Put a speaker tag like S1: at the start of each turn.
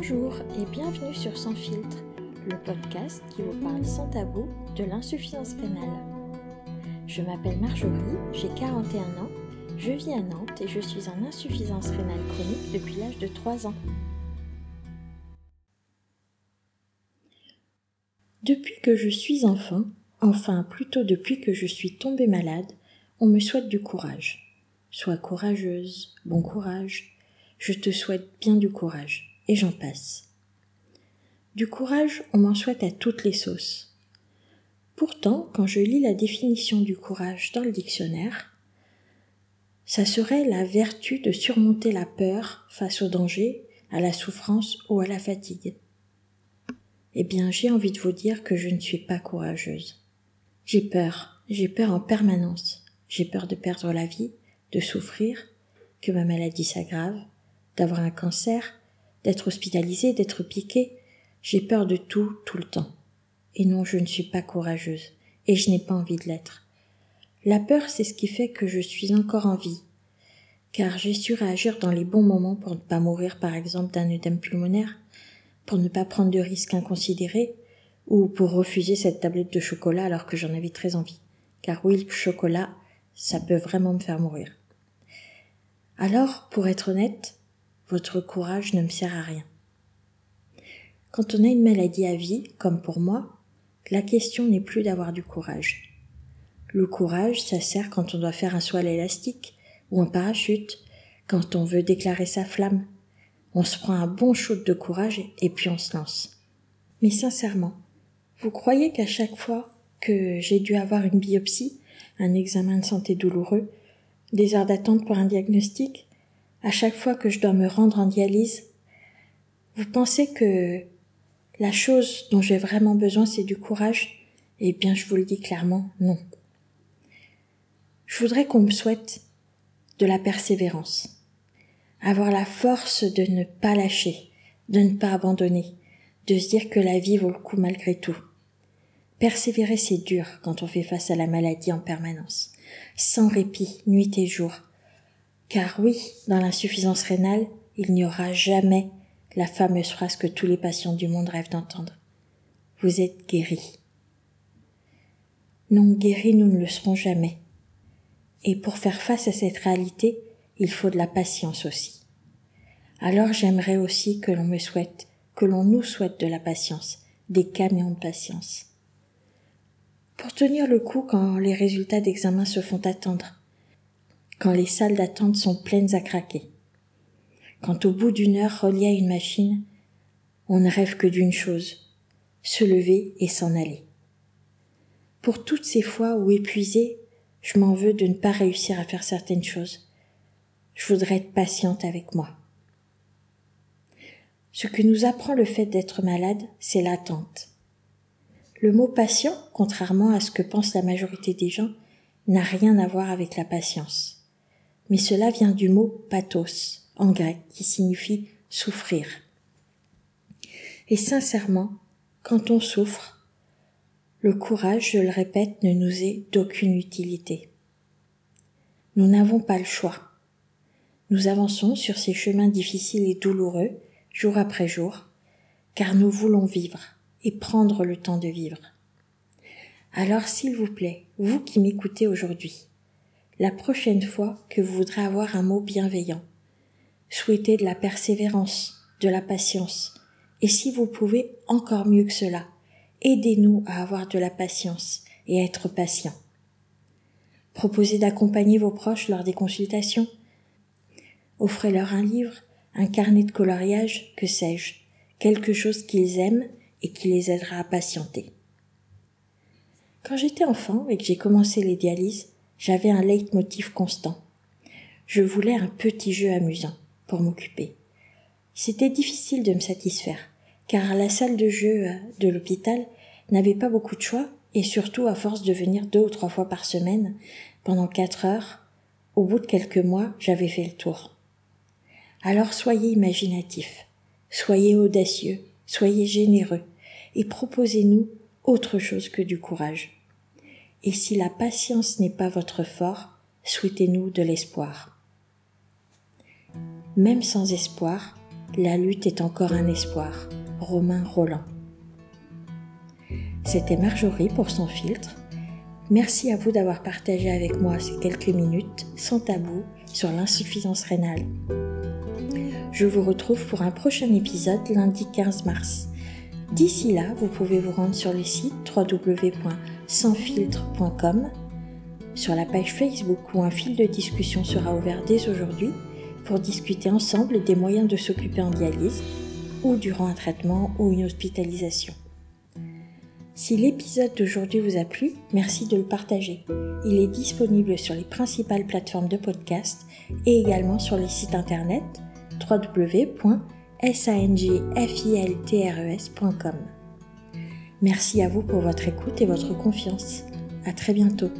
S1: Bonjour et bienvenue sur Sans filtre, le podcast qui vous parle sans tabou de l'insuffisance rénale. Je m'appelle Marjorie, j'ai 41 ans, je vis à Nantes et je suis en insuffisance rénale chronique depuis l'âge de 3 ans. Depuis que je suis enfant, enfin plutôt depuis que je suis tombée malade, on me souhaite du courage. Sois courageuse, bon courage, je te souhaite bien du courage j'en passe. Du courage, on m'en souhaite à toutes les sauces. Pourtant, quand je lis la définition du courage dans le dictionnaire, ça serait la vertu de surmonter la peur face au danger, à la souffrance ou à la fatigue. Eh bien, j'ai envie de vous dire que je ne suis pas courageuse. J'ai peur, j'ai peur en permanence. J'ai peur de perdre la vie, de souffrir, que ma maladie s'aggrave, d'avoir un cancer, d'être hospitalisée, d'être piquée. J'ai peur de tout, tout le temps. Et non, je ne suis pas courageuse, et je n'ai pas envie de l'être. La peur, c'est ce qui fait que je suis encore en vie, car j'ai su réagir dans les bons moments pour ne pas mourir, par exemple, d'un œdème pulmonaire, pour ne pas prendre de risques inconsidérés, ou pour refuser cette tablette de chocolat alors que j'en avais très envie. Car oui, le chocolat, ça peut vraiment me faire mourir. Alors, pour être honnête, votre courage ne me sert à rien. Quand on a une maladie à vie, comme pour moi, la question n'est plus d'avoir du courage. Le courage, ça sert quand on doit faire un saut à l'élastique ou un parachute, quand on veut déclarer sa flamme. On se prend un bon shoot de courage et puis on se lance. Mais sincèrement, vous croyez qu'à chaque fois que j'ai dû avoir une biopsie, un examen de santé douloureux, des heures d'attente pour un diagnostic, à chaque fois que je dois me rendre en dialyse, vous pensez que la chose dont j'ai vraiment besoin, c'est du courage? Eh bien, je vous le dis clairement, non. Je voudrais qu'on me souhaite de la persévérance, avoir la force de ne pas lâcher, de ne pas abandonner, de se dire que la vie vaut le coup malgré tout. Persévérer, c'est dur quand on fait face à la maladie en permanence, sans répit, nuit et jour, car oui, dans l'insuffisance rénale, il n'y aura jamais la fameuse phrase que tous les patients du monde rêvent d'entendre. Vous êtes guéri. Non, guéris, nous ne le serons jamais. Et pour faire face à cette réalité, il faut de la patience aussi. Alors j'aimerais aussi que l'on me souhaite, que l'on nous souhaite de la patience, des camions de patience. Pour tenir le coup quand les résultats d'examen se font attendre, quand les salles d'attente sont pleines à craquer. Quand au bout d'une heure relié à une machine, on ne rêve que d'une chose, se lever et s'en aller. Pour toutes ces fois où épuisé, je m'en veux de ne pas réussir à faire certaines choses. Je voudrais être patiente avec moi. Ce que nous apprend le fait d'être malade, c'est l'attente. Le mot patient, contrairement à ce que pense la majorité des gens, n'a rien à voir avec la patience mais cela vient du mot pathos en grec qui signifie souffrir. Et sincèrement, quand on souffre, le courage, je le répète, ne nous est d'aucune utilité. Nous n'avons pas le choix. Nous avançons sur ces chemins difficiles et douloureux, jour après jour, car nous voulons vivre et prendre le temps de vivre. Alors s'il vous plaît, vous qui m'écoutez aujourd'hui, la prochaine fois que vous voudrez avoir un mot bienveillant. Souhaitez de la persévérance, de la patience. Et si vous pouvez, encore mieux que cela, aidez-nous à avoir de la patience et à être patient. Proposez d'accompagner vos proches lors des consultations. Offrez-leur un livre, un carnet de coloriage, que sais-je, quelque chose qu'ils aiment et qui les aidera à patienter. Quand j'étais enfant et que j'ai commencé les dialyses, j'avais un leitmotiv constant. Je voulais un petit jeu amusant pour m'occuper. C'était difficile de me satisfaire, car la salle de jeu euh, de l'hôpital n'avait pas beaucoup de choix, et surtout à force de venir deux ou trois fois par semaine, pendant quatre heures, au bout de quelques mois, j'avais fait le tour. Alors soyez imaginatifs, soyez audacieux, soyez généreux, et proposez-nous autre chose que du courage. Et si la patience n'est pas votre fort, souhaitez-nous de l'espoir. Même sans espoir, La lutte est encore un espoir. Romain Roland. C'était Marjorie pour son filtre. Merci à vous d'avoir partagé avec moi ces quelques minutes sans tabou sur l'insuffisance rénale. Je vous retrouve pour un prochain épisode lundi 15 mars. D'ici là, vous pouvez vous rendre sur le site www.sansfiltre.com, sur la page Facebook où un fil de discussion sera ouvert dès aujourd'hui pour discuter ensemble des moyens de s'occuper en dialyse ou durant un traitement ou une hospitalisation. Si l'épisode d'aujourd'hui vous a plu, merci de le partager. Il est disponible sur les principales plateformes de podcast et également sur les sites internet www.sangjfiltres.com. Merci à vous pour votre écoute et votre confiance. À très bientôt.